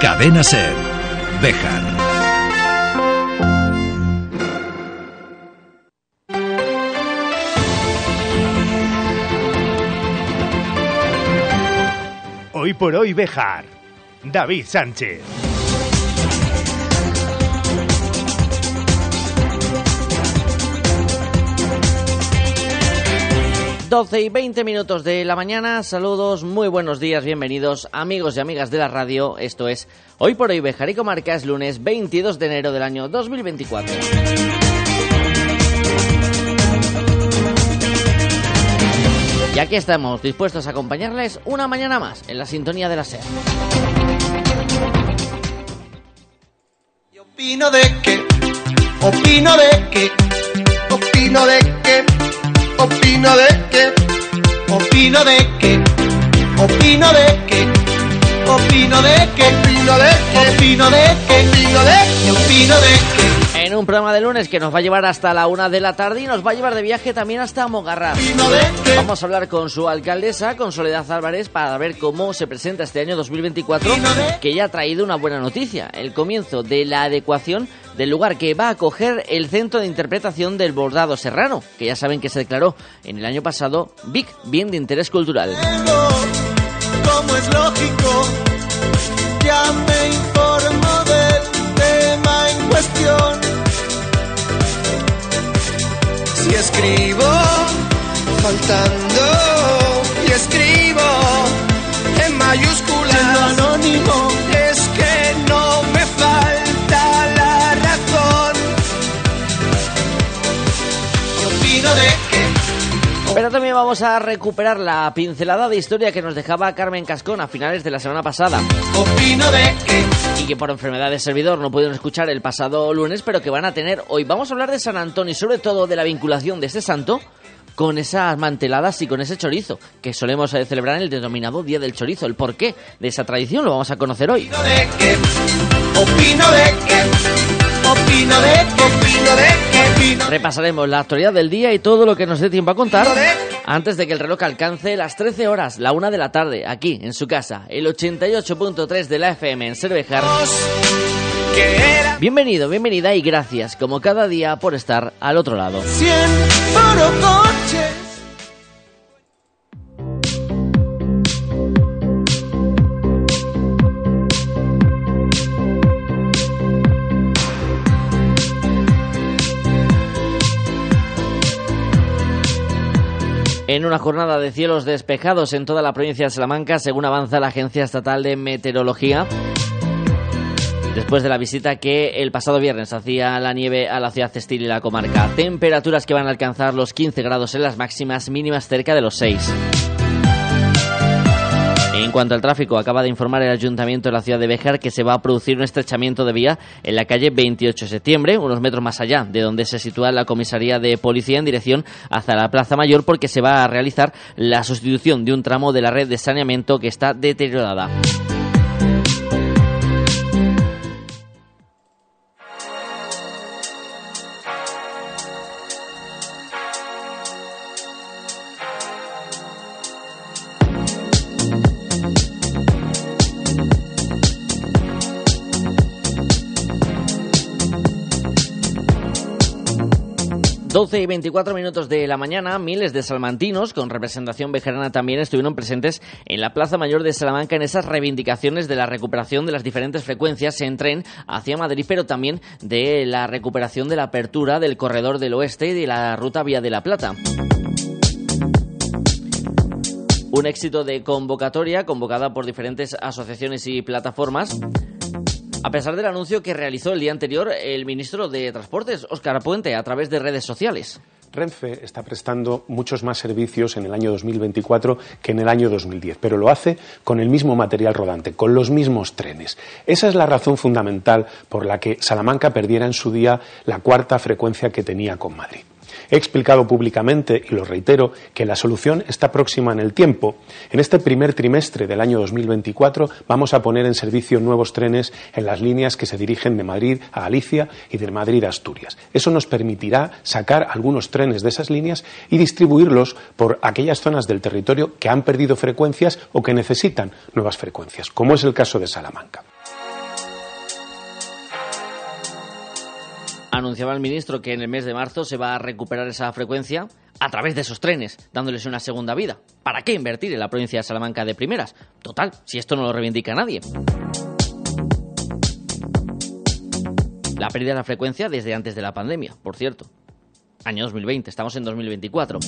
Cadena Ser. Bejar. Hoy por hoy Bejar. David Sánchez. 12 y 20 minutos de la mañana. Saludos, muy buenos días, bienvenidos amigos y amigas de la radio. Esto es Hoy por Hoy Bejar y Comarca, es lunes 22 de enero del año 2024. Y aquí estamos, dispuestos a acompañarles una mañana más en la sintonía de la SER. Opino de que, opino de que, opino de que, opino de que, opino de que, opino de que, opino de que, opino de que, opino de que, opino de que, opino de que. En un programa de lunes que nos va a llevar hasta la una de la tarde y nos va a llevar de viaje también hasta Mogarras. Opino de que. Vamos a hablar con su alcaldesa, con Soledad Álvarez, para ver cómo se presenta este año 2024, que ya ha traído una buena noticia, el comienzo de la adecuación del lugar que va a acoger el Centro de Interpretación del Bordado Serrano, que ya saben que se declaró en el año pasado BIC, Bien de Interés Cultural. Como es lógico, ya me informo del tema en cuestión. Si escribo faltando y escribo en mayúsculas anónimo De que Pero también vamos a recuperar la pincelada de historia que nos dejaba Carmen Cascón a finales de la semana pasada opino de que y que por enfermedad de servidor no pudieron escuchar el pasado lunes, pero que van a tener hoy. Vamos a hablar de San Antonio y sobre todo de la vinculación de este santo con esas manteladas y con ese chorizo que solemos eh, celebrar en el denominado Día del Chorizo. El porqué de esa tradición lo vamos a conocer hoy. opino de que opino de que opino de que opino de opino Repasaremos la actualidad del día y todo lo que nos dé tiempo a contar antes de que el reloj alcance las 13 horas, la una de la tarde, aquí en su casa, el 88.3 de la FM en Cervejar. Bienvenido, bienvenida y gracias, como cada día, por estar al otro lado. cien En una jornada de cielos despejados en toda la provincia de Salamanca, según avanza la Agencia Estatal de Meteorología, después de la visita que el pasado viernes hacía la nieve a la ciudad textil y la comarca. Temperaturas que van a alcanzar los 15 grados en las máximas, mínimas cerca de los 6. En cuanto al tráfico, acaba de informar el Ayuntamiento de la ciudad de Béjar que se va a producir un estrechamiento de vía en la calle 28 de septiembre, unos metros más allá de donde se sitúa la comisaría de policía en dirección hacia la Plaza Mayor, porque se va a realizar la sustitución de un tramo de la red de saneamiento que está deteriorada. Doce y 24 minutos de la mañana, miles de salmantinos con representación bejarana también estuvieron presentes en la Plaza Mayor de Salamanca en esas reivindicaciones de la recuperación de las diferentes frecuencias en tren hacia Madrid, pero también de la recuperación de la apertura del corredor del oeste y de la ruta Vía de la Plata. Un éxito de convocatoria convocada por diferentes asociaciones y plataformas. A pesar del anuncio que realizó el día anterior el ministro de Transportes, Óscar Puente, a través de redes sociales. Renfe está prestando muchos más servicios en el año 2024 que en el año 2010, pero lo hace con el mismo material rodante, con los mismos trenes. Esa es la razón fundamental por la que Salamanca perdiera en su día la cuarta frecuencia que tenía con Madrid. He explicado públicamente, y lo reitero, que la solución está próxima en el tiempo. En este primer trimestre del año 2024 vamos a poner en servicio nuevos trenes en las líneas que se dirigen de Madrid a Galicia y de Madrid a Asturias. Eso nos permitirá sacar algunos trenes de esas líneas y distribuirlos por aquellas zonas del territorio que han perdido frecuencias o que necesitan nuevas frecuencias, como es el caso de Salamanca. Anunciaba el ministro que en el mes de marzo se va a recuperar esa frecuencia a través de esos trenes, dándoles una segunda vida. ¿Para qué invertir en la provincia de Salamanca de primeras? Total, si esto no lo reivindica nadie. La pérdida de la frecuencia desde antes de la pandemia, por cierto. Año 2020, estamos en 2024.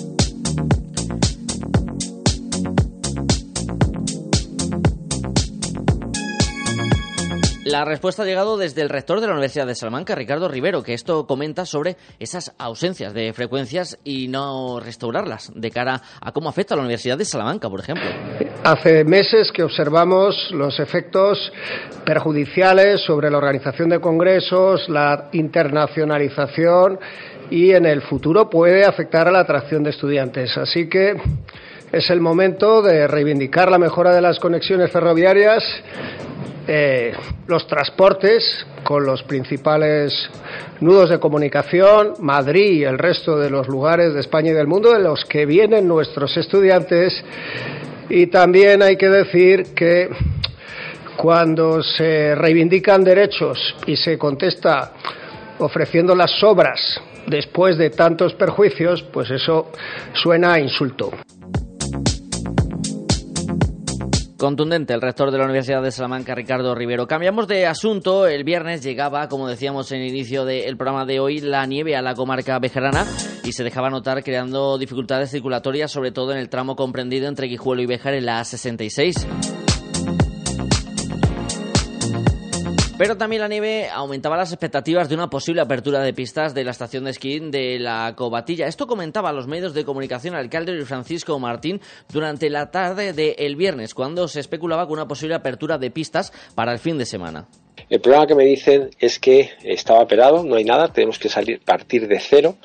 La respuesta ha llegado desde el rector de la Universidad de Salamanca, Ricardo Rivero, que esto comenta sobre esas ausencias de frecuencias y no restaurarlas de cara a cómo afecta a la Universidad de Salamanca, por ejemplo. Hace meses que observamos los efectos perjudiciales sobre la organización de congresos, la internacionalización y en el futuro puede afectar a la atracción de estudiantes. Así que es el momento de reivindicar la mejora de las conexiones ferroviarias eh, los transportes con los principales nudos de comunicación, Madrid y el resto de los lugares de España y del mundo de los que vienen nuestros estudiantes. Y también hay que decir que cuando se reivindican derechos y se contesta ofreciendo las obras después de tantos perjuicios, pues eso suena a insulto. Contundente el rector de la Universidad de Salamanca, Ricardo Rivero. Cambiamos de asunto. El viernes llegaba, como decíamos en el inicio del programa de hoy, la nieve a la comarca bejarana y se dejaba notar creando dificultades circulatorias, sobre todo en el tramo comprendido entre Guijuelo y Bejar en la A66. Pero también la nieve aumentaba las expectativas de una posible apertura de pistas de la estación de esquí de la Cobatilla. Esto comentaba los medios de comunicación alcalde Francisco Martín durante la tarde del viernes, cuando se especulaba con una posible apertura de pistas para el fin de semana. El problema que me dicen es que estaba pelado, no hay nada, tenemos que salir partir de cero,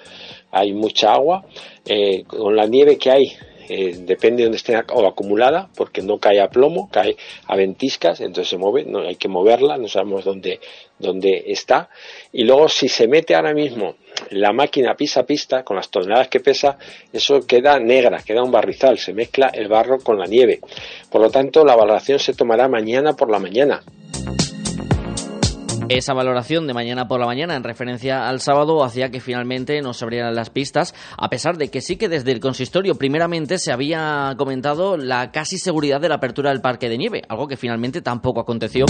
hay mucha agua, eh, con la nieve que hay eh, depende de donde esté o acumulada, porque no cae a plomo, cae a ventiscas, entonces se mueve, no hay que moverla, no sabemos dónde, dónde está. Y luego, si se mete ahora mismo la máquina pisa a pista, con las toneladas que pesa, eso queda negra, queda un barrizal, se mezcla el barro con la nieve. Por lo tanto, la valoración se tomará mañana por la mañana esa valoración de mañana por la mañana en referencia al sábado hacía que finalmente no se abrieran las pistas, a pesar de que sí que desde el consistorio primeramente se había comentado la casi seguridad de la apertura del parque de nieve, algo que finalmente tampoco aconteció.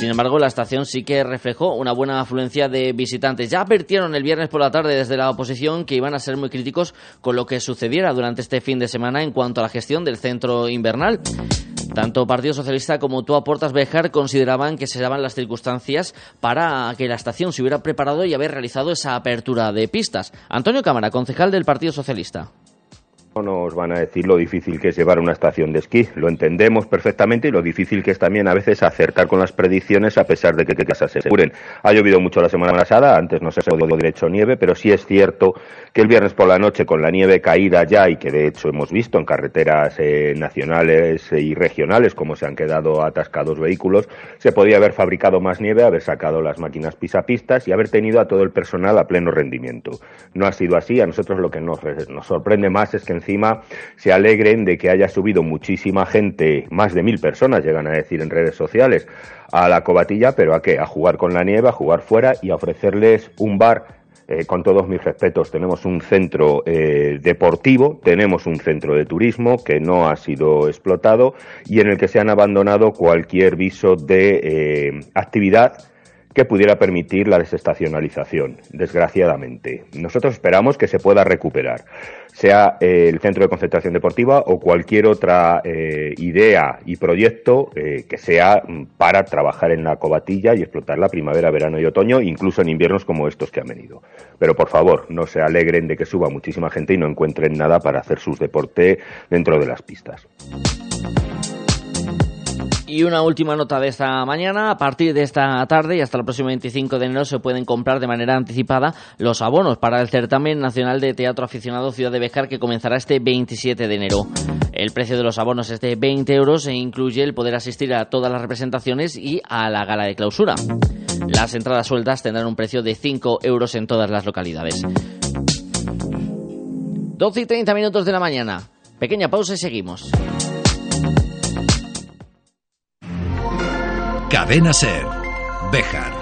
Sin embargo, la estación sí que reflejó una buena afluencia de visitantes. Ya advirtieron el viernes por la tarde desde la oposición que iban a ser muy críticos con lo que sucediera durante este fin de semana en cuanto a la gestión del centro invernal. Tanto Partido Socialista como tú aportas Bejar consideraban que se daban las circunstancias para que la estación se hubiera preparado y haber realizado esa apertura de pistas. Antonio Cámara, concejal del Partido Socialista nos van a decir lo difícil que es llevar una estación de esquí. Lo entendemos perfectamente y lo difícil que es también a veces acertar con las predicciones a pesar de que, que, se aseguren. Ha llovido mucho la semana pasada, antes no se ha podido derecho nieve, pero sí es cierto que el viernes por la noche con la nieve caída ya y que de hecho hemos visto en carreteras eh, nacionales y regionales cómo se han quedado atascados vehículos, se podía haber fabricado más nieve, haber sacado las máquinas pisapistas y haber tenido a todo el personal a pleno rendimiento. No ha sido así, a nosotros lo que nos, nos sorprende más es que encima se alegren de que haya subido muchísima gente, más de mil personas llegan a decir en redes sociales, a la cobatilla, pero ¿a qué? A jugar con la nieve, a jugar fuera y a ofrecerles un bar eh, con todos mis respetos, tenemos un centro eh, deportivo, tenemos un centro de turismo que no ha sido explotado y en el que se han abandonado cualquier viso de eh, actividad que pudiera permitir la desestacionalización, desgraciadamente. Nosotros esperamos que se pueda recuperar sea eh, el centro de concentración deportiva o cualquier otra eh, idea y proyecto eh, que sea mm, para trabajar en la cobatilla y explotar la primavera, verano y otoño, incluso en inviernos como estos que han venido. Pero por favor, no se alegren de que suba muchísima gente y no encuentren nada para hacer sus deporte dentro de las pistas. Y una última nota de esta mañana. A partir de esta tarde y hasta el próximo 25 de enero se pueden comprar de manera anticipada los abonos para el certamen nacional de teatro aficionado Ciudad de Bejar que comenzará este 27 de enero. El precio de los abonos es de 20 euros e incluye el poder asistir a todas las representaciones y a la gala de clausura. Las entradas sueltas tendrán un precio de 5 euros en todas las localidades. 12 y 30 minutos de la mañana. Pequeña pausa y seguimos. Cadena Ser. Bejar.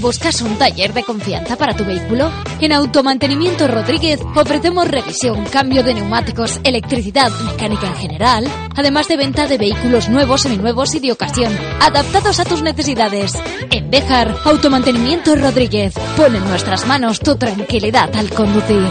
¿Buscas un taller de confianza para tu vehículo? En Automantenimiento Rodríguez ofrecemos revisión, cambio de neumáticos, electricidad, mecánica en general, además de venta de vehículos nuevos, seminuevos y de ocasión, adaptados a tus necesidades. En Bejar, Automantenimiento Rodríguez, pon en nuestras manos tu tranquilidad al conducir.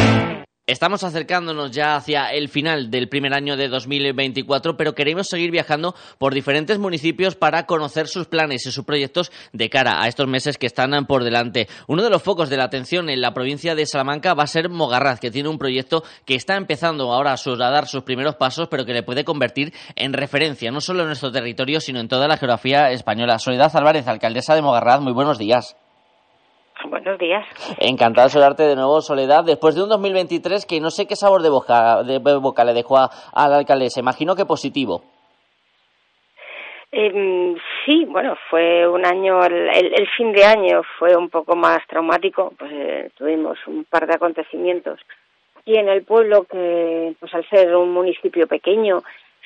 Estamos acercándonos ya hacia el final del primer año de 2024, pero queremos seguir viajando por diferentes municipios para conocer sus planes y sus proyectos de cara a estos meses que están por delante. Uno de los focos de la atención en la provincia de Salamanca va a ser Mogarraz, que tiene un proyecto que está empezando ahora a dar sus primeros pasos, pero que le puede convertir en referencia, no solo en nuestro territorio, sino en toda la geografía española. Soledad Álvarez, alcaldesa de Mogarraz, muy buenos días. Buenos días. Encantado de saludarte de nuevo, Soledad. Después de un 2023 que no sé qué sabor de boca, de boca le dejó al alcalde, se Imagino que positivo. Eh, sí, bueno, fue un año, el, el, fin de año fue un poco más traumático, pues eh, tuvimos un par de acontecimientos y en el pueblo que, pues al ser un municipio pequeño,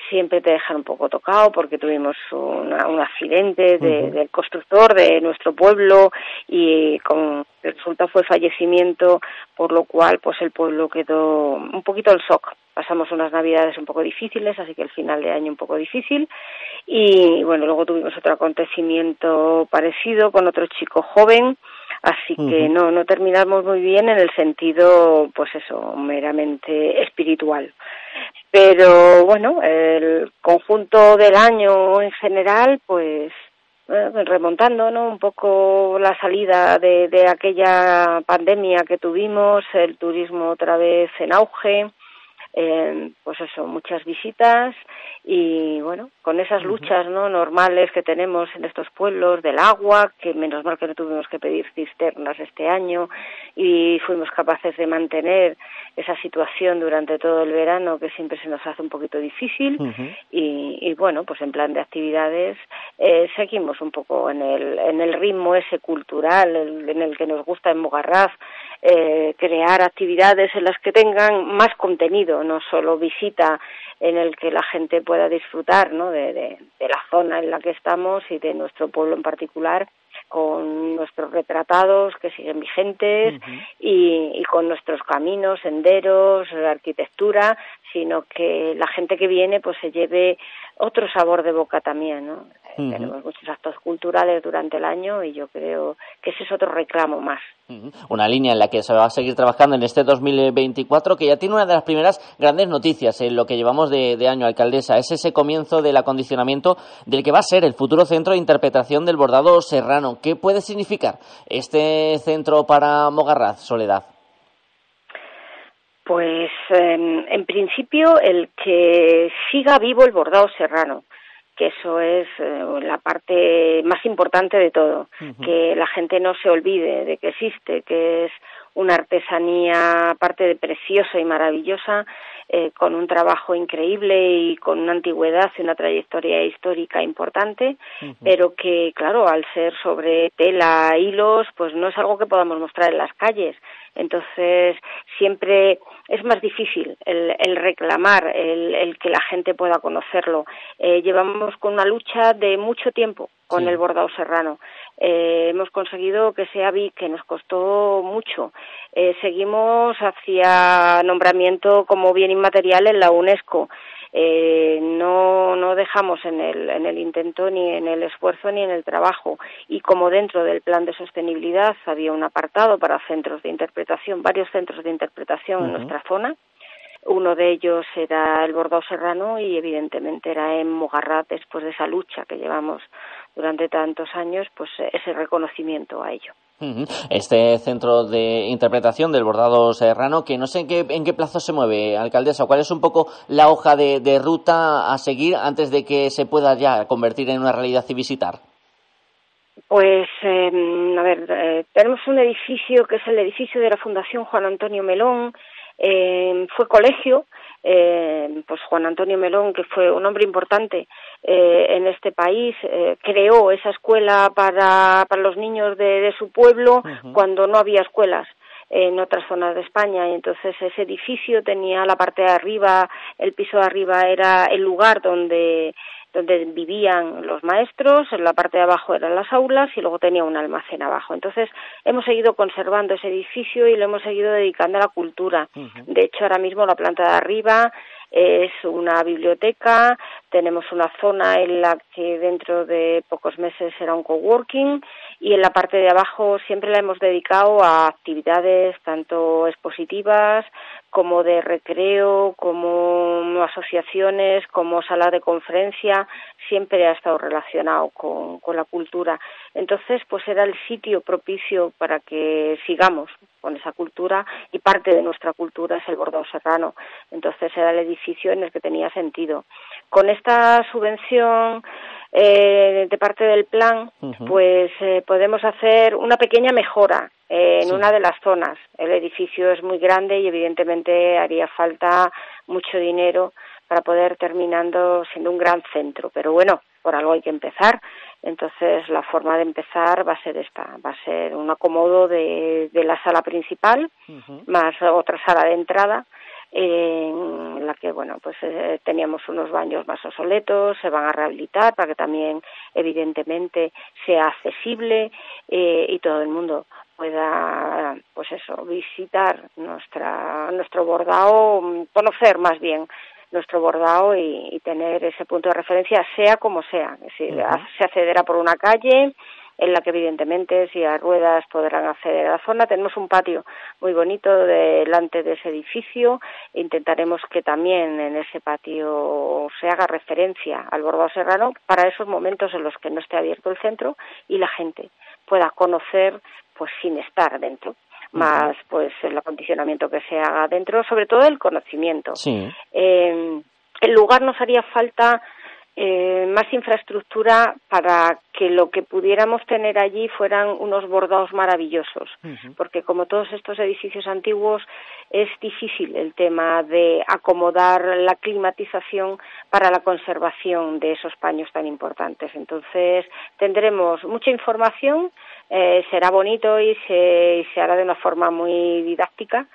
siempre te dejan un poco tocado porque tuvimos un accidente del constructor de nuestro pueblo y con el resultado fue fallecimiento, por lo cual pues el pueblo quedó un poquito el shock. Pasamos unas navidades un poco difíciles, así que el final de año un poco difícil y bueno, luego tuvimos otro acontecimiento parecido con otro chico joven Así que no, no terminamos muy bien en el sentido, pues eso, meramente espiritual. Pero bueno, el conjunto del año en general, pues remontando ¿no? un poco la salida de, de aquella pandemia que tuvimos, el turismo otra vez en auge, eh, pues eso, muchas visitas y bueno, con esas luchas no normales que tenemos en estos pueblos del agua, que menos mal que no tuvimos que pedir cisternas este año y fuimos capaces de mantener esa situación durante todo el verano que siempre se nos hace un poquito difícil y, y, bueno, pues en plan de actividades eh, seguimos un poco en el, en el ritmo ese cultural en el que nos gusta en Mogarraz eh, crear actividades en las que tengan más contenido, no solo visita en el que la gente pueda disfrutar ¿no? de, de, la zona en la que estamos y de nuestro pueblo en particular con nuestros retratados que siguen vigentes y, y, con nuestros caminos, senderos, arquitectura, sino que la gente que viene pues se lleve otro sabor de boca también, ¿no? Tenemos muchos actos culturales durante el año y yo creo que ese es otro reclamo más. Una línea en la que se va a seguir trabajando en este 2024 que ya tiene una de las primeras grandes noticias en lo que llevamos de, de año, alcaldesa. Es ese comienzo del acondicionamiento del que va a ser el futuro centro de interpretación del bordado serrano. ¿Qué puede significar este centro para Mogarraz, Soledad? Pues em, en principio el que siga vivo el bordado serrano, que eso es eh, la parte más importante de todo, que la gente no se olvide de que existe, que es una artesanía aparte de preciosa y maravillosa, eh, con un trabajo increíble y con una antigüedad y una trayectoria histórica importante, pero que, claro, al ser sobre tela, hilos, pues no es algo que podamos mostrar en las calles. Entonces, siempre es más difícil el, reclamar, el, que la gente pueda conocerlo. Eh, llevamos con una lucha de mucho tiempo con el bordado serrano. Eh, hemos conseguido que sea vi que nos costó mucho. Eh, seguimos hacia nombramiento como bien inmaterial en la UNESCO. Eh, no, no dejamos en el, en el intento ni en el esfuerzo ni en el trabajo. Y como dentro del plan de sostenibilidad había un apartado para centros de interpretación, varios centros de interpretación en nuestra zona, uno de ellos era el Bordado Serrano y evidentemente era en Mogarrat después de esa lucha que llevamos durante tantos años, pues ese reconocimiento a ello. Este centro de interpretación del bordado serrano, que no sé en qué, en qué plazo se mueve, alcaldesa, ¿cuál es un poco la hoja de, ruta a seguir antes de que se pueda ya convertir en una realidad y visitar? Pues, em, a ver, eh, tenemos un edificio que es el edificio de la Fundación Juan Antonio Melón, eh, fue colegio, eh, pues Juan Antonio Melón, que fue un hombre importante eh, en este país, eh, creó esa escuela para, para los niños de, de su pueblo cuando no había escuelas en otras zonas de España. Y entonces ese edificio tenía la parte de arriba, el piso de arriba era el lugar donde donde vivían los maestros, en la parte de abajo eran las aulas y luego tenía un almacén abajo. Entonces hemos seguido conservando ese edificio y lo hemos seguido dedicando a la cultura. De hecho, ahora mismo la planta de arriba es una biblioteca, tenemos una zona en la que dentro de pocos meses será un coworking y en la parte de abajo siempre la hemos dedicado a actividades tanto expositivas como de recreo, como asociaciones, como sala de conferencia, siempre ha estado relacionado con, la cultura. Entonces, pues era el sitio propicio para que sigamos con esa cultura y parte de nuestra cultura es el bordado serrano. Entonces era el edificio en el que tenía sentido. Con esta subvención eh, de parte del plan, pues eh, podemos hacer una pequeña mejora eh, en una de las zonas. El edificio es muy grande y evidentemente haría falta mucho dinero para poder terminando siendo un gran centro. Pero bueno, por algo hay que empezar. Entonces la forma de empezar va a ser esta, va a ser un acomodo de, de la sala principal más otra sala de entrada en la que bueno pues eh, teníamos unos baños más obsoletos se van a rehabilitar para que también evidentemente sea accesible eh, y todo el mundo pueda pues eso visitar nuestra nuestro bordado conocer más bien nuestro bordado y, tener ese punto de referencia sea como sea. Si se accederá por una calle en la que evidentemente si hay ruedas podrán acceder a la zona. Tenemos un patio muy bonito delante de ese edificio. Intentaremos que también en ese patio se haga referencia al bordado serrano para esos momentos en los que no esté abierto el centro y la gente pueda conocer pues sin estar dentro más pues el acondicionamiento que se haga dentro, sobre todo el conocimiento. Sí. Eh, el lugar nos haría falta eh, más infraestructura para que lo que pudiéramos tener allí fueran unos bordados maravillosos, porque como todos estos edificios antiguos es difícil el tema de acomodar la climatización para la conservación de esos paños tan importantes. Entonces tendremos mucha información, eh, será bonito y se, se hará de una forma muy didáctica,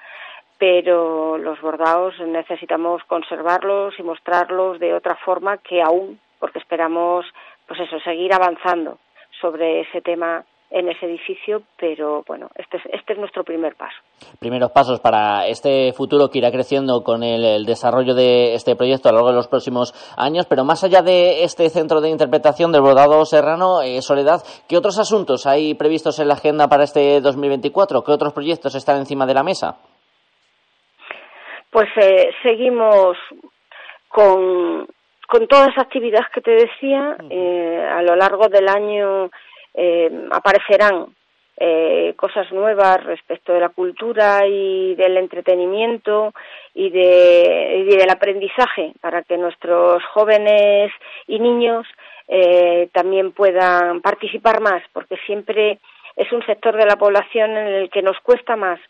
pero los bordados necesitamos conservarlos y mostrarlos de otra forma que aún, porque esperamos, pues eso, seguir avanzando sobre ese tema en ese edificio, pero bueno, este es, este es nuestro primer paso. Primeros pasos para este futuro que irá creciendo con el, desarrollo de este proyecto a lo largo de los próximos años, pero más allá de este centro de interpretación del bordado serrano, eh, Soledad, ¿qué otros asuntos hay previstos en la agenda para este 2024? ¿Qué otros proyectos están encima de la mesa? Pues eh, seguimos con, con todas las actividades que te decía. Eh, a lo largo del año eh, aparecerán eh, cosas nuevas respecto de la cultura y del entretenimiento y, de, y del aprendizaje para que nuestros jóvenes y niños eh, también puedan participar más, porque siempre es un sector de la población en el que nos cuesta más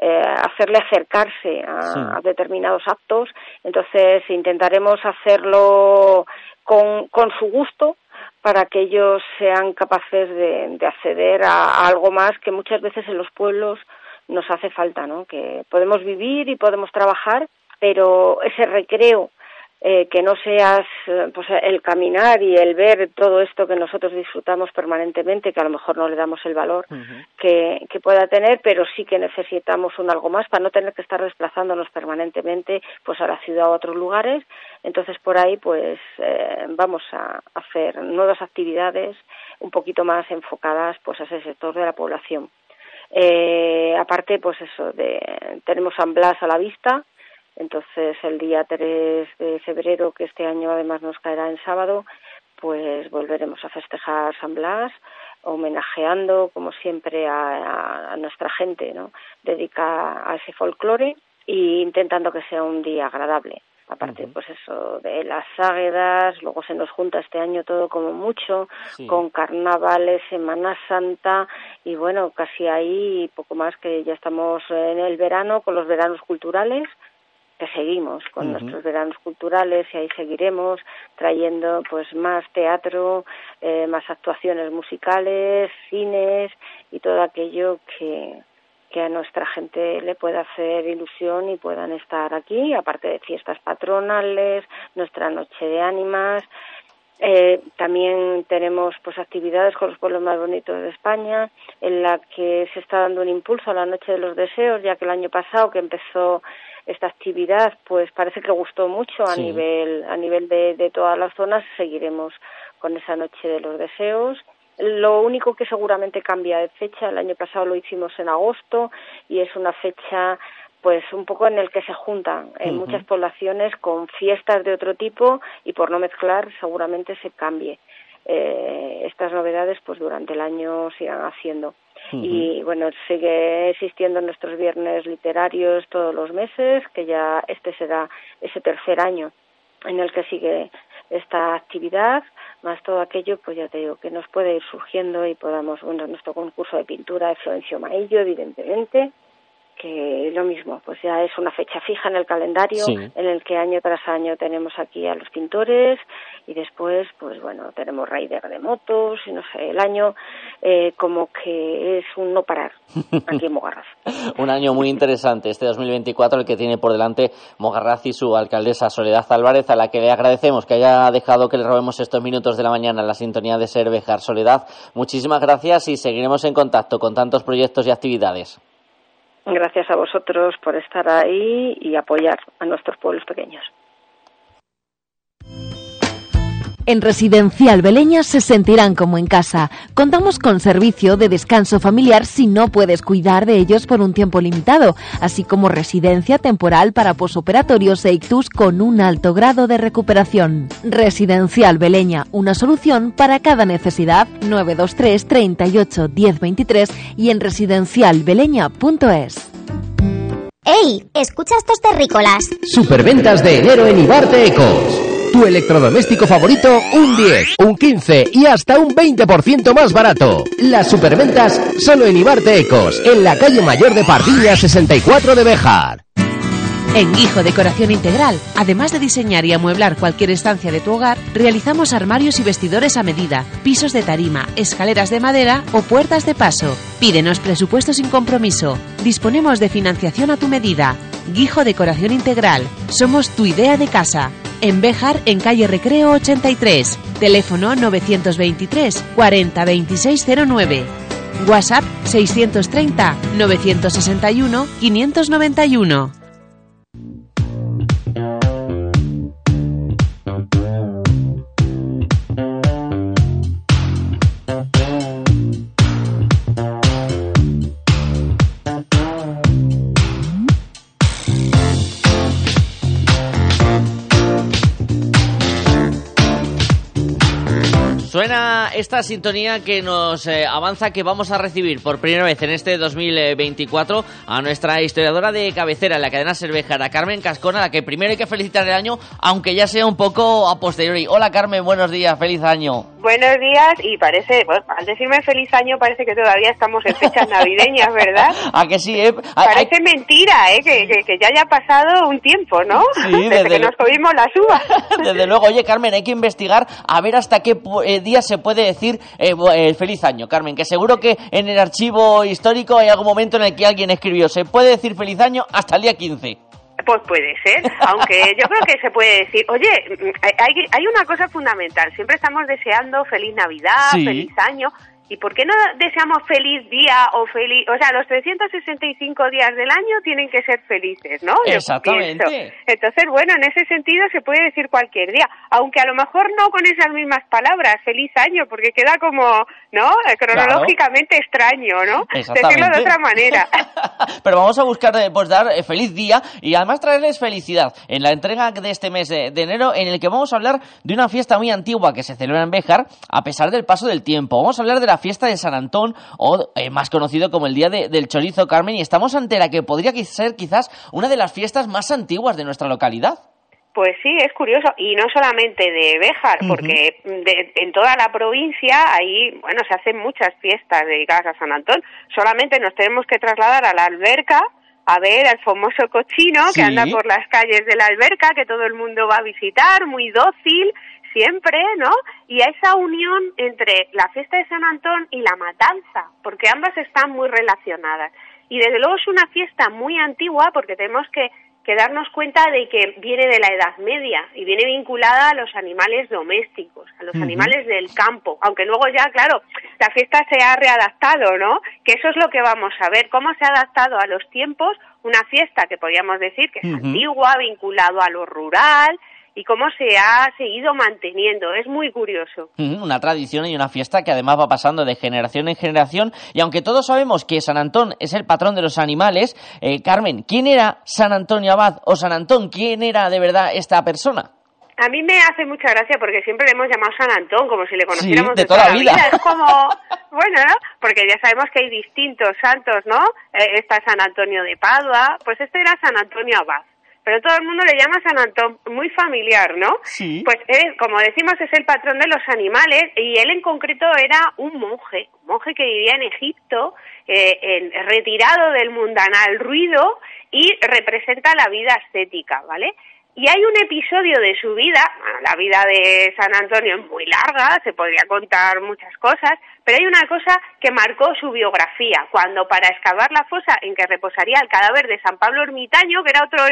eh, hacerle acercarse a, determinados actos. Entonces intentaremos hacerlo con, con su gusto para que ellos sean capaces de, acceder a, algo más que muchas veces en los pueblos nos hace falta, ¿no? Que podemos vivir y podemos trabajar, pero ese recreo eh, que no seas eh, pues el caminar y el ver todo esto que nosotros disfrutamos permanentemente, que a lo mejor no le damos el valor que, que, pueda tener, pero sí que necesitamos un algo más para no tener que estar desplazándonos permanentemente pues a la ciudad o a otros lugares. Entonces por ahí pues eh, vamos a hacer nuevas actividades un poquito más enfocadas pues a ese sector de la población. Eh, aparte pues eso de tenemos San Blas a la vista entonces, el día 3 de febrero, que este año además nos caerá en sábado, pues volveremos a festejar San Blas homenajeando como siempre a, nuestra gente, ¿no? Dedica a ese folclore e intentando que sea un día agradable. Aparte, pues eso, de las águedas, luego se nos junta este año todo como mucho, con carnavales, Semana Santa, y bueno, casi ahí poco más que ya estamos en el verano, con los veranos culturales, que seguimos con nuestros veranos culturales y ahí seguiremos trayendo pues más teatro, eh, más actuaciones musicales, cines y todo aquello que, que a nuestra gente le pueda hacer ilusión y puedan estar aquí, aparte de fiestas patronales, nuestra noche de ánimas, eh, también tenemos pues actividades con los pueblos más bonitos de España, en la que se está dando un impulso a la Noche de los Deseos, ya que el año pasado que empezó esta actividad pues parece que gustó mucho a nivel a nivel de, de todas las zonas seguiremos con esa noche de los deseos. Lo único que seguramente cambia de fecha el año pasado lo hicimos en agosto y es una fecha pues un poco en el que se juntan en muchas poblaciones con fiestas de otro tipo y por no mezclar seguramente se cambie eh, estas novedades pues durante el año sigan haciendo y bueno, sigue existiendo nuestros viernes literarios todos los meses, que ya este será ese tercer año en el que sigue esta actividad, más todo aquello, pues ya te digo, que nos puede ir surgiendo y podamos, bueno, nuestro concurso de pintura de Florencio Maillo, evidentemente, que lo mismo, pues ya es una fecha fija en el calendario en el que año tras año tenemos aquí a los pintores y después, pues bueno, tenemos rider de motos y no sé, el año eh, como que es un no parar aquí en Mogarraz. un año muy interesante este 2024 el que tiene por delante Mogarraz y su alcaldesa Soledad Álvarez, a la que le agradecemos que haya dejado que le robemos estos minutos de la mañana en la sintonía de Ser Bejar. Soledad, muchísimas gracias y seguiremos en contacto con tantos proyectos y actividades. Gracias a vosotros por estar ahí y apoyar a nuestros pueblos pequeños. En Residencial Beleña se sentirán como en casa. Contamos con servicio de descanso familiar si no puedes cuidar de ellos por un tiempo limitado, así como residencia temporal para posoperatorios e ictus con un alto grado de recuperación. Residencial Beleña, una solución para cada necesidad. 923 38 1023 y en residencialbeleña.es. ¡Ey! Escucha estos terrícolas. Superventas de enero en Ibarte Ecos. Tu electrodoméstico favorito, un 10, un 15 y hasta un 20% más barato. Las superventas solo en Ibarte Ecos, en la calle Mayor de Pardilla 64 de Bejar. En Guijo Decoración Integral, además de diseñar y amueblar cualquier estancia de tu hogar, realizamos armarios y vestidores a medida, pisos de tarima, escaleras de madera o puertas de paso. Pídenos presupuesto sin compromiso. Disponemos de financiación a tu medida. Guijo Decoración Integral. Somos tu idea de casa en Béjar, en calle Recreo 83. Teléfono 923 40 2609. WhatsApp 630 961 591. Suena esta sintonía que nos eh, avanza que vamos a recibir por primera vez en este 2024 a nuestra historiadora de cabecera en la cadena cervejera, Carmen Cascona, a la que primero hay que felicitar el año, aunque ya sea un poco a posteriori. Hola Carmen, buenos días, feliz año. Buenos días y parece, bueno, al decirme feliz año parece que todavía estamos en fechas navideñas, ¿verdad? ¿A que sí, eh? Parece mentira, ¿eh? Que, que, ya haya pasado un tiempo, ¿no? Sí, desde, que nos comimos las uvas. desde luego, oye Carmen, hay que investigar a ver hasta qué eh, día se puede decir eh, eh, feliz año, Carmen, que seguro que en el archivo histórico hay algún momento en el que alguien escribió, se puede decir feliz año hasta el día 15. Pues puede ser, aunque yo creo que se puede decir, oye, hay, hay una cosa fundamental, siempre estamos deseando feliz Navidad, feliz año, ¿Y por qué no deseamos feliz día o feliz, o sea, los 365 días del año tienen que ser felices, ¿no? Exactamente. Entonces, bueno, en ese sentido se puede decir cualquier día, aunque a lo mejor no con esas mismas palabras, feliz año, porque queda como, ¿no? Cronológicamente extraño, ¿no? Decirlo de otra manera. Pero vamos a buscar eh, pues dar eh, feliz día y además traerles felicidad en la entrega de este mes de, de enero en el que vamos a hablar de una fiesta muy antigua que se celebra en Béjar a pesar del paso del tiempo. Vamos a hablar de la fiesta de San Antón o eh, más conocido como el Día de- del Chorizo Carmen y estamos ante la que podría ser quizás una de las fiestas más antiguas de nuestra localidad. Pues sí, es curioso. Y no solamente de Béjar, porque de- en toda la provincia ahí, bueno, se hacen muchas fiestas dedicadas a San Antón. Solamente nos tenemos que trasladar a la alberca a ver al famoso cochino que anda por las calles de la alberca, que todo el mundo va a visitar, muy dócil siempre, ¿no? Y a esa unión entre la fiesta de San Antón y la matanza, porque ambas están muy relacionadas. Y desde luego es una fiesta muy antigua porque tenemos que, que darnos cuenta de que viene de la Edad Media y viene vinculada a los animales domésticos, a los animales del campo, aunque luego ya, claro, la fiesta se ha readaptado, ¿no? Que eso es lo que vamos a ver, cómo se ha adaptado a los tiempos una fiesta que podríamos decir que es antigua, vinculado a lo rural y cómo se ha seguido manteniendo. Es muy curioso. Una tradición y una fiesta que además va pasando de generación en generación. Y aunque todos sabemos que San Antón es el patrón de los animales, eh, Carmen, ¿quién era San Antonio Abad? O San Antón, ¿quién era de verdad esta persona? A mí me hace mucha gracia porque siempre le hemos llamado San Antón como si le conociéramos de toda la vida. Es como, bueno, ¿no? Porque ya sabemos que hay distintos santos, ¿no? Eh, está San Antonio de Padua, pues este era San Antonio Abad. Pero todo el mundo le llama San Antón, muy familiar, ¿no? Sí. Pues él, como decimos, es el patrón de los animales y él en concreto era un monje, un monje que vivía en Egipto, eh, en- retirado del mundanal ruido y representa la vida ascética, ¿vale? Y hay un episodio de su vida, la vida de San Antonio es muy larga, se podría contar muchas cosas, pero hay una cosa que marcó su biografía, cuando para excavar la fosa en que reposaría el cadáver de San Pablo Ermitaño, que era otro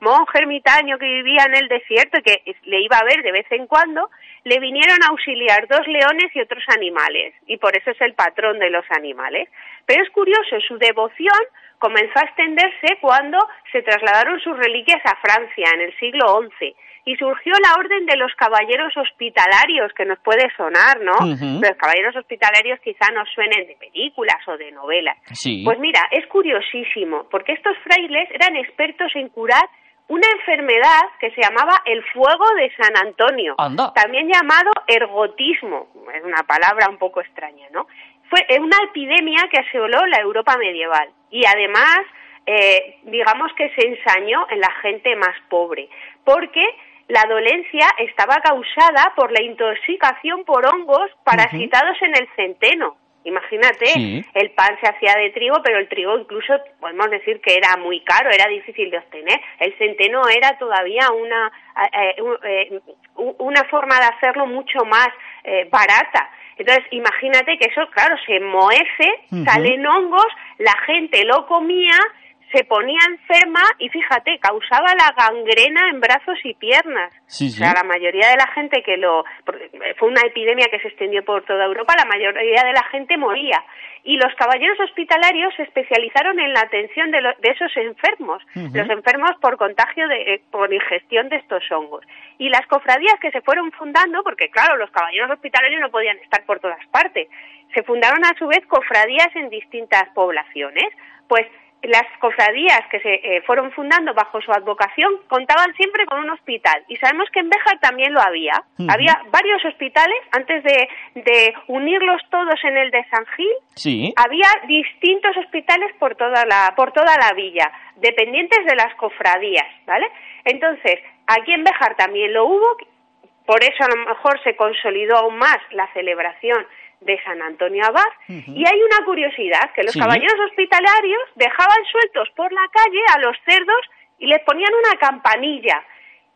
monje ermitaño que vivía en el desierto y que le iba a ver de vez en cuando, le vinieron a auxiliar dos leones y otros animales, y por eso es el patrón de los animales. Pero es curioso, su devoción comenzó a extenderse cuando se trasladaron sus reliquias a Francia en el siglo XI y surgió la orden de los caballeros hospitalarios, que nos puede sonar, ¿no? Los caballeros hospitalarios quizá nos suenen de películas o de novelas. Sí. Pues mira, es curiosísimo, porque estos frailes eran expertos en curar una enfermedad que se llamaba el fuego de San Antonio, Anda. también llamado ergotismo, es una palabra un poco extraña, ¿no? Fue una epidemia que asoló la Europa medieval y además, eh, digamos que se ensañó en la gente más pobre, porque la dolencia estaba causada por la intoxicación por hongos parasitados en el centeno. Imagínate, Sí. el pan se hacía de trigo, pero el trigo incluso podemos decir que era muy caro, era difícil de obtener. El centeno era todavía una, eh, eh, eh, una forma de hacerlo mucho más eh, barata. Entonces, imagínate que eso, claro, se moece, salen hongos, la gente lo comía, se ponía enferma y fíjate, causaba la gangrena en brazos y piernas. Sí, O sea, la mayoría de la gente que lo... porque Fue una epidemia que se extendió por toda Europa, la mayoría de la gente moría. Y los caballeros hospitalarios se especializaron en la atención de, lo- de esos enfermos, los enfermos por contagio, de, eh, por ingestión de estos hongos. Y las cofradías que se fueron fundando, porque claro, los caballeros hospitalarios no podían estar por todas partes, se fundaron a su vez cofradías en distintas poblaciones. Pues las cofradías que se eh, fueron fundando bajo su advocación contaban siempre con un hospital y sabemos que en Béjar también lo había. Había varios hospitales antes de, de unirlos todos en el de San Gil. Sí. Había distintos hospitales por toda la por toda la villa, dependientes de las cofradías, ¿vale? Entonces, aquí en Béjar también lo hubo, por eso a lo mejor se consolidó aún más la celebración de San Antonio Abad. Y hay una curiosidad, que los Sí. caballeros hospitalarios dejaban sueltos por la calle a los cerdos y les ponían una campanilla.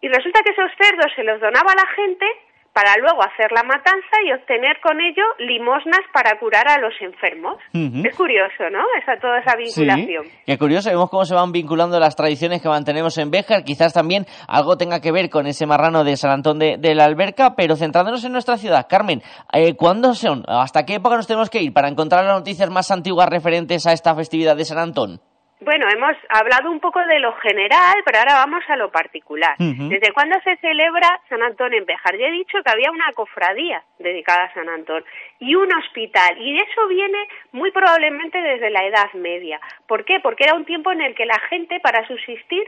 Y resulta que esos cerdos se los donaba a la gente para luego hacer la matanza y obtener con ello limosnas para curar a los enfermos. Es curioso, ¿no? Esa, toda esa vinculación. Sí, qué curioso, vemos cómo se van vinculando las tradiciones que mantenemos en Béjar. Quizás también algo tenga que ver con ese marrano de San Antón de, de la Alberca, pero centrándonos en nuestra ciudad. Carmen, eh, ¿cuándo son? ¿Hasta qué época nos tenemos que ir para encontrar las noticias más antiguas referentes a esta festividad de San Antón? Bueno, hemos hablado un poco de lo general, pero ahora vamos a lo particular. ¿Desde cuándo se celebra San Antón en Béjar? Ya he dicho que había una cofradía dedicada a San Antón y un hospital, y eso viene muy probablemente desde la Edad Media. ¿Por qué? Porque era un tiempo en el que la gente, para subsistir,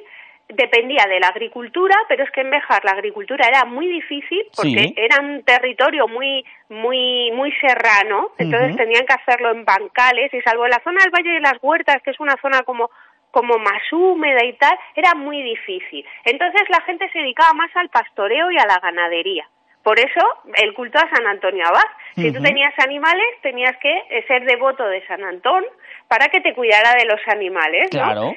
dependía de la agricultura, pero es que en Béjar la agricultura era muy difícil porque Sí. era un territorio muy muy muy serrano, entonces tenían que hacerlo en bancales y salvo en la zona del Valle de las Huertas, que es una zona como como más húmeda y tal, era muy difícil. Entonces la gente se dedicaba más al pastoreo y a la ganadería. Por eso el culto a San Antonio Abad. Si tú tenías animales, tenías que ser devoto de San Antón para que te cuidara de los animales, ¿no? Claro.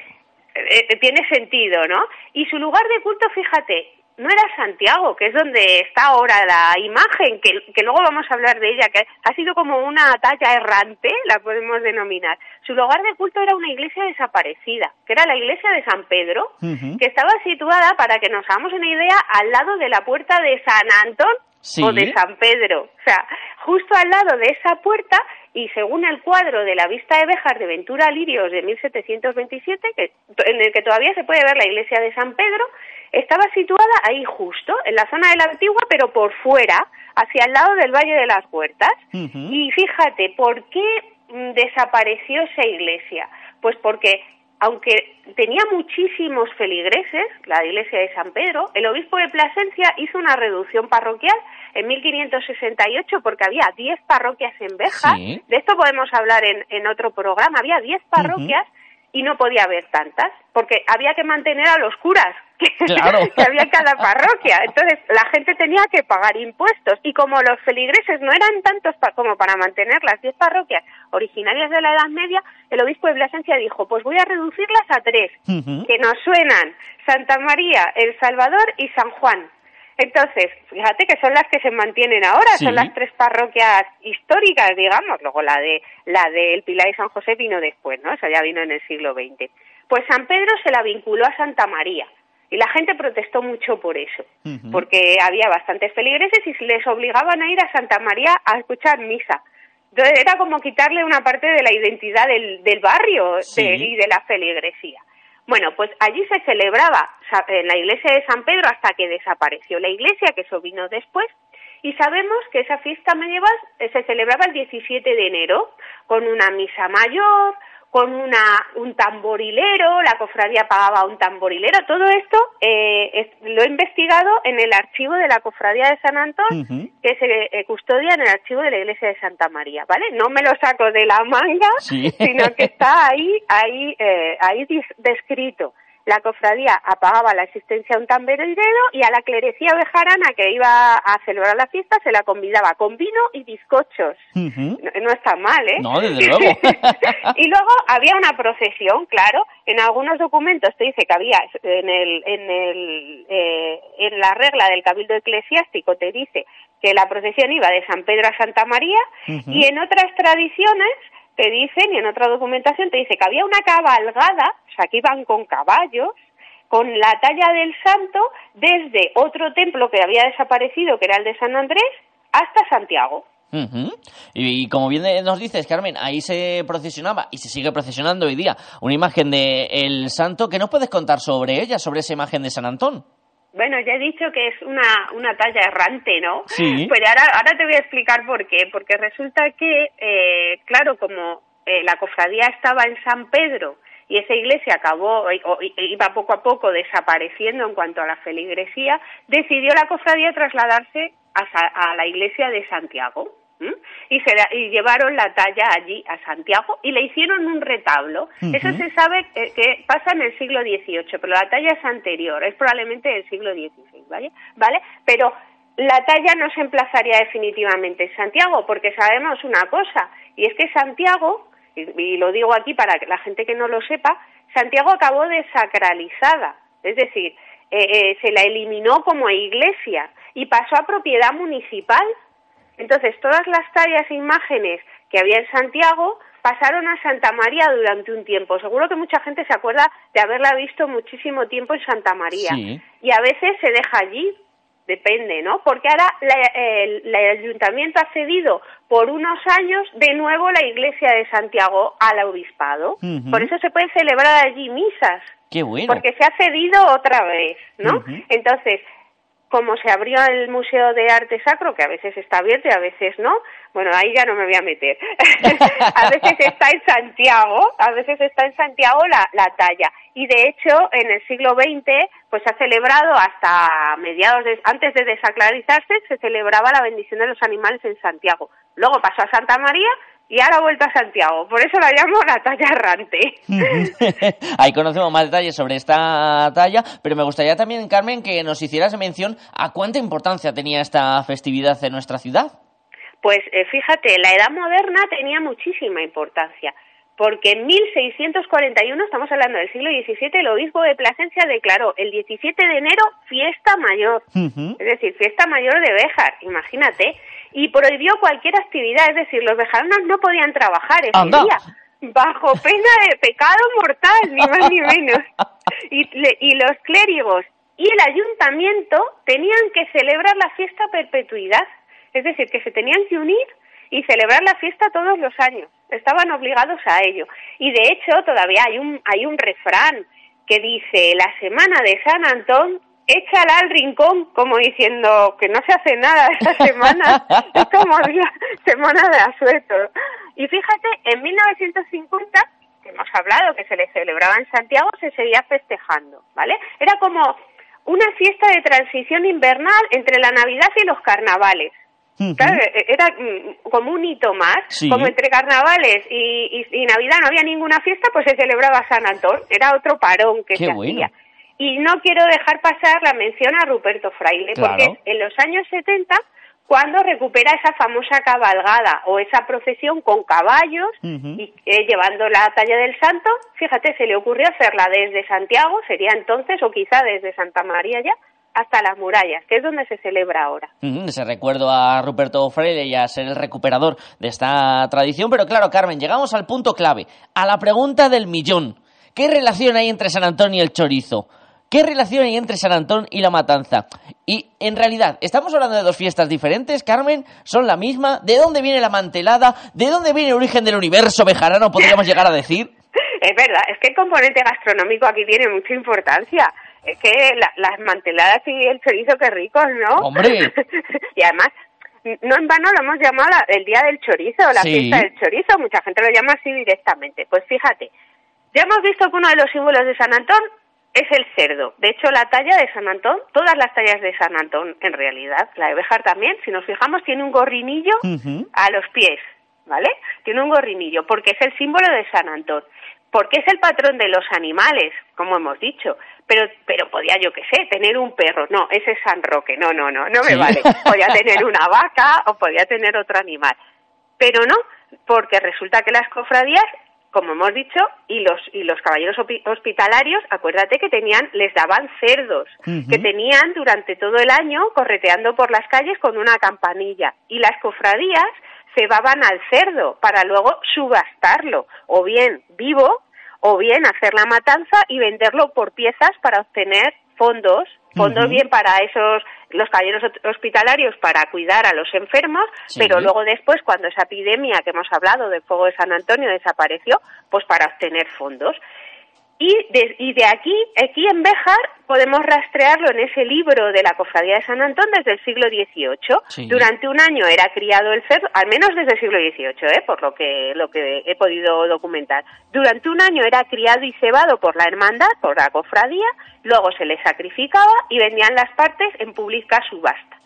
Eh, eh, tiene sentido, ¿no? Y su lugar de culto, fíjate, no era Santiago, que es donde está ahora la imagen, que, que luego vamos a hablar de ella, que ha sido como una talla errante, la podemos denominar. Su lugar de culto era una iglesia desaparecida, que era la iglesia de San Pedro, que estaba situada, para que nos hagamos una idea, al lado de la puerta de San Antón Sí. o de San Pedro. O sea, justo al lado de esa puerta, y según el cuadro de la vista de Béjar de Ventura Lirios de 1727, que, en el que todavía se puede ver la iglesia de San Pedro, estaba situada ahí justo, en la zona de la antigua, pero por fuera, hacia el lado del Valle de las Huertas. Y fíjate, ¿por qué mm, desapareció esa iglesia? Pues porque aunque tenía muchísimos feligreses, la iglesia de San Pedro, el obispo de Plasencia hizo una reducción parroquial en 1568 porque había 10 parroquias en. Sí. De esto podemos hablar en, en otro programa. Había 10 parroquias y no podía haber tantas porque había que mantener a los curas que, Claro. que había en cada parroquia. Entonces la gente tenía que pagar impuestos y como los feligreses no eran tantos pa- como para mantener las 10 parroquias originarias de la Edad Media, el obispo de Plasencia dijo, pues voy a reducirlas a tres, que nos suenan Santa María, El Salvador y San Juan. Entonces, fíjate que son las que se mantienen ahora, Sí. son las tres parroquias históricas, digamos, luego la de la del Pilar y San José vino después, ¿no? Eso ya vino en el siglo XX. Pues San Pedro se la vinculó a Santa María y la gente protestó mucho por eso, porque había bastantes feligreses y les obligaban a ir a Santa María a escuchar misa. Entonces era como quitarle una parte de la identidad del, del barrio Sí. de- y de la feligresía. Bueno, pues allí se celebraba en la iglesia de San Pedro hasta que desapareció la iglesia, que eso vino después, y sabemos que esa fiesta medieval eh, se celebraba el 17 de enero con una misa mayor, con una, un tamborilero, la cofradía pagaba un tamborilero. Todo esto eh, es- lo he investigado en el archivo de la cofradía de San Antón, que se eh, custodia en el archivo de la iglesia de Santa María, ¿vale? No me lo saco de la manga, Sí. sino que está ahí, ahí, eh, ahí descrito. La cofradía apagaba la existencia de un tamborilero y a la clerecía bejarana que iba a celebrar la fiesta se la convidaba con vino y bizcochos. No, no está mal, ¿eh? No, desde luego. y luego había una procesión, claro. En algunos documentos te dice que había en el, en el, eh, en la regla del cabildo eclesiástico te dice que la procesión iba de San Pedro a Santa María y en otras tradiciones te dicen y en otra documentación te dice que había una cabalgada, o sea, que iban con caballos con la talla del santo desde otro templo que había desaparecido, que era el de San Andrés, hasta Santiago. Y, como bien nos dices, Carmen, ahí se procesionaba y se sigue procesionando hoy día una imagen de el santo. ¿Qué nos puedes contar sobre ella, sobre esa imagen de San Antón? Bueno, ya he dicho que es una, una talla errante, ¿no? Sí. Pero ahora, ahora te voy a explicar por qué. Porque resulta que, eh, claro, como eh, la cofradía estaba en San Pedro y esa iglesia acabó, i- o iba poco a poco desapareciendo en cuanto a la feligresía, decidió la cofradía trasladarse a, a la iglesia de Santiago. Y, se la- y llevaron la talla allí a Santiago y le hicieron un retablo. Eso se sabe eh, que pasa en el siglo XVIII, pero la talla es anterior, es probablemente del siglo XVI, ¿vale? ¿Vale? Pero la talla no se emplazaría definitivamente en Santiago, porque sabemos una cosa, y es que Santiago, y, y lo digo aquí para que la gente que no lo sepa, Santiago acabó desacralizada, es decir, eh, eh, se la eliminó como iglesia y pasó a propiedad municipal. Entonces, todas las tallas e imágenes que había en Santiago pasaron a Santa María durante un tiempo. Seguro que mucha gente se acuerda de haberla visto muchísimo tiempo en Santa María. Sí. Y a veces se deja allí, depende, ¿no? Porque ahora la- el, el ayuntamiento ha cedido por unos años de nuevo la iglesia de Santiago al obispado. Por eso se pueden celebrar allí misas. Qué bueno. Porque se ha cedido otra vez, ¿no? Entonces, como se abrió el Museo de Arte Sacro, que a veces está abierto y a veces no, bueno, ahí ya no me voy a meter. a veces está en Santiago, a veces está en Santiago la, la talla. Y de hecho, en el siglo XX, pues se ha celebrado hasta mediados de, antes de desacralizarse, se celebraba la bendición de los animales en Santiago. Luego pasó a Santa María y ahora ha vuelto a Santiago. Por eso la llamo la talla errante. Ahí conocemos más detalles sobre esta talla, pero me gustaría también, Carmen, que nos hicieras mención a cuánta importancia tenía esta festividad en nuestra ciudad. Pues eh, fíjate, la edad moderna tenía muchísima importancia, porque en 1641, estamos hablando del siglo XVII, el obispo de Plasencia declaró el 17 de enero fiesta mayor, es decir, fiesta mayor de Béjar, imagínate, y prohibió cualquier actividad, es decir, los bejaronos no podían trabajar ese Anda. día, bajo pena de pecado mortal, ni más ni menos. Y, y los clérigos y el ayuntamiento tenían que celebrar la fiesta a perpetuidad, es decir, que se tenían que unir y celebrar la fiesta todos los años. Estaban obligados a ello. Y de hecho, todavía hay un, hay un refrán que dice, la semana de San Antón, échala al rincón, como diciendo que no se hace nada esta semana, es como la semana de asueto. Y fíjate, en 1950, que hemos hablado que se le celebraba en Santiago, se seguía festejando, ¿vale? Era como una fiesta de transición invernal entre la Navidad y los carnavales. Claro, e- era mm, como un hito más, Sí. como entre carnavales y, y- y Navidad no había ninguna fiesta, pues se celebraba San Antón, era otro parón que Qué se bueno. hacía. Y no quiero dejar pasar la mención a Ruperto Fraile, Claro. porque en los años 70, cuando recupera esa famosa cabalgada o esa procesión con caballos y eh, llevando la talla del santo, fíjate, se le ocurrió hacerla desde Santiago, sería entonces, o quizá desde Santa María ya, hasta las murallas, que es donde se celebra ahora. Ujú, Ese recuerdo a Ruperto Freire y a ser el recuperador de esta tradición. Pero claro, Carmen, llegamos al punto clave, a la pregunta del millón. ¿Qué relación hay entre San Antón y el chorizo? ¿Qué relación hay entre San Antón y la matanza? Y en realidad, ¿estamos hablando de dos fiestas diferentes, Carmen? ¿Son la misma? ¿De dónde viene la mantelada? ¿De dónde viene el origen del universo bejarano, podríamos llegar a decir? Es verdad, es que el componente gastronómico aquí tiene mucha importancia. Es que la- las manteladas y el chorizo, qué ricos, ¿no? ¡Hombre! y además, no en vano lo hemos llamado la- el Día del Chorizo, la Sí. fiesta del chorizo, mucha gente lo llama así directamente. Pues fíjate, ya hemos visto que uno de los símbolos de San Antón es el cerdo. De hecho, la talla de San Antón, todas las tallas de San Antón, en realidad, la de Béjar también, si nos fijamos, tiene un gorrinillo a los pies, ¿vale? Tiene un gorrinillo, porque es el símbolo de San Antón. Porque es el patrón de los animales, como hemos dicho. Pero, pero podía, yo qué sé, tener un perro. No, ese es San Roque. No, no, no, no me vale. Podía tener una vaca o podía tener otro animal. Pero no, porque resulta que las cofradías, como hemos dicho, y los, y los caballeros hospitalarios, acuérdate que tenían, les daban cerdos, que tenían durante todo el año correteando por las calles con una campanilla. Y las cofradías cebaban al cerdo para luego subastarlo, o bien vivo, o bien hacer la matanza y venderlo por piezas para obtener fondos, fondos bien para esos, los caballeros hospitalarios para cuidar a los enfermos, Sí. pero luego después, cuando esa epidemia que hemos hablado del fuego de San Antonio desapareció, pues para obtener fondos. Y de, y de aquí, aquí en Béjar, podemos rastrearlo en ese libro de la Cofradía de San Antón desde el siglo XVIII. Sí. Durante un año era criado el cerdo, al menos desde el siglo XVIII, ¿eh? por lo que, lo que he podido documentar. Durante un año era criado y cebado por la hermandad, por la cofradía, luego se le sacrificaba y vendían las partes en pública subasta.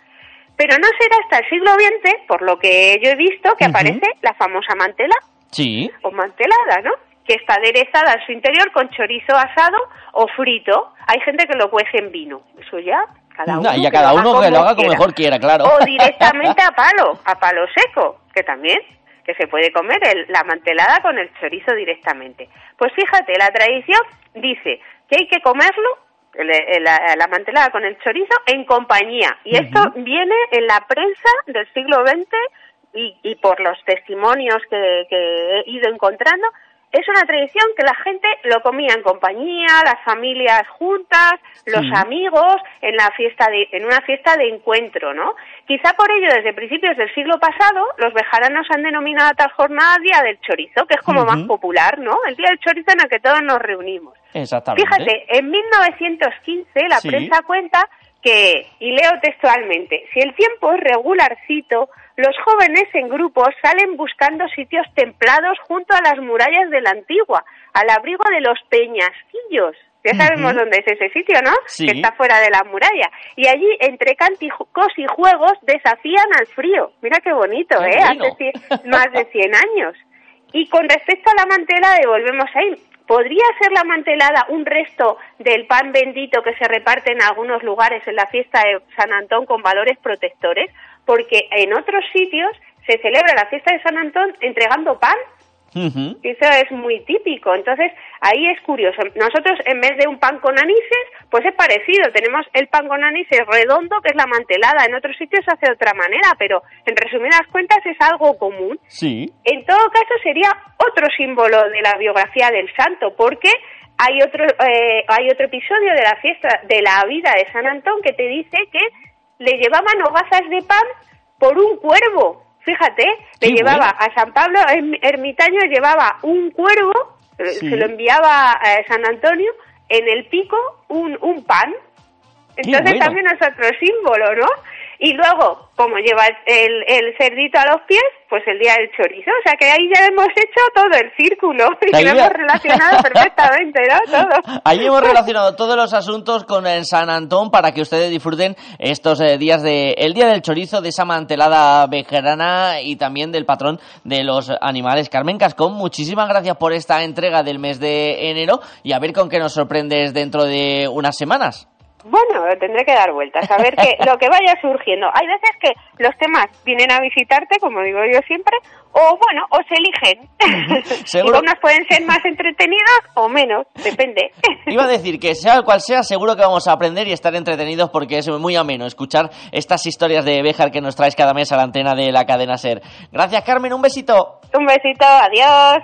Pero no será hasta el siglo XX, por lo que yo he visto, que aparece la famosa mantela Sí. o mantelada, ¿no? Que está aderezada en su interior con chorizo asado o frito. Hay gente que lo cuece en vino. Eso ya, cada uno. No, y a que cada lo haga uno que lo haga como mejor quiera, claro. O directamente a palo, a palo seco, que también, que se puede comer el- la mantelada con el chorizo directamente. Pues fíjate, la tradición dice que hay que comerlo la, la, mantelada con el chorizo en compañía. Y esto viene en la prensa del siglo XX y, y por los testimonios que, que he ido encontrando, es una tradición que la gente lo comía en compañía, las familias juntas, los amigos, en la fiesta de, en una fiesta de encuentro, ¿no? Quizá por ello, desde principios del siglo pasado, los bejaranos han denominado a tal jornada Día del Chorizo, que es como más popular, ¿no? El Día del Chorizo en el que todos nos reunimos. Exactamente. Fíjate, en 1915 la prensa cuenta que, y leo textualmente, si el tiempo es regularcito, los jóvenes en grupos salen buscando sitios templados junto a las murallas de la antigua, al abrigo de los peñasquillos. Ya sabemos dónde es ese sitio, ¿no? Que está fuera de la muralla. Y allí, entre cánticos y juegos, desafían al frío. Mira qué bonito, ¿eh? Hace más de 100 años. Y con respecto a la mantela, volvemos ahí. ¿Podría ser la mantelada un resto del pan bendito que se reparte en algunos lugares en la fiesta de San Antón con valores protectores? Porque en otros sitios se celebra la fiesta de San Antón entregando pan eso es muy típico. Entonces, ahí es curioso. Nosotros, en vez de un pan con anises, pues es parecido. Tenemos el pan con anises redondo, que es la mantelada. En otros sitios se hace de otra manera, pero en resumidas cuentas es algo común. Sí. En todo caso, sería otro símbolo de la biografía del santo, porque hay otro, eh, hay otro episodio de la fiesta de la vida de San Antón que te dice que le llevaban hogazas de pan por un cuervo. Fíjate, le llevaba a San Pablo Ermitaño, llevaba un cuervo, eh, se lo enviaba a San Antonio, en el pico un, un pan. Entonces también es otro símbolo, ¿no? Y luego, como lleva el, el, cerdito a los pies, pues el día del chorizo. O sea que ahí ya hemos hecho todo el círculo y lo hemos relacionado perfectamente, ¿no? Todo. Ahí hemos relacionado todos los asuntos con el San Antón para que ustedes disfruten estos eh, días de el día del chorizo, de esa mantelada vejerana y también del patrón de los animales. Carmen Cascón, muchísimas gracias por esta entrega del mes de enero y a ver con qué nos sorprendes dentro de unas semanas. Bueno, tendré que dar vueltas, a ver que, lo que vaya surgiendo. Hay veces que los temas vienen a visitarte, como digo yo siempre, o bueno, o se eligen. y unos pueden ser más entretenidos o menos, depende. Iba a decir que sea cual sea, seguro que vamos a aprender y estar entretenidos porque es muy ameno escuchar estas historias de Béjar que nos traes cada mes a la antena de la cadena SER. Gracias, Carmen, un besito. Un besito, adiós.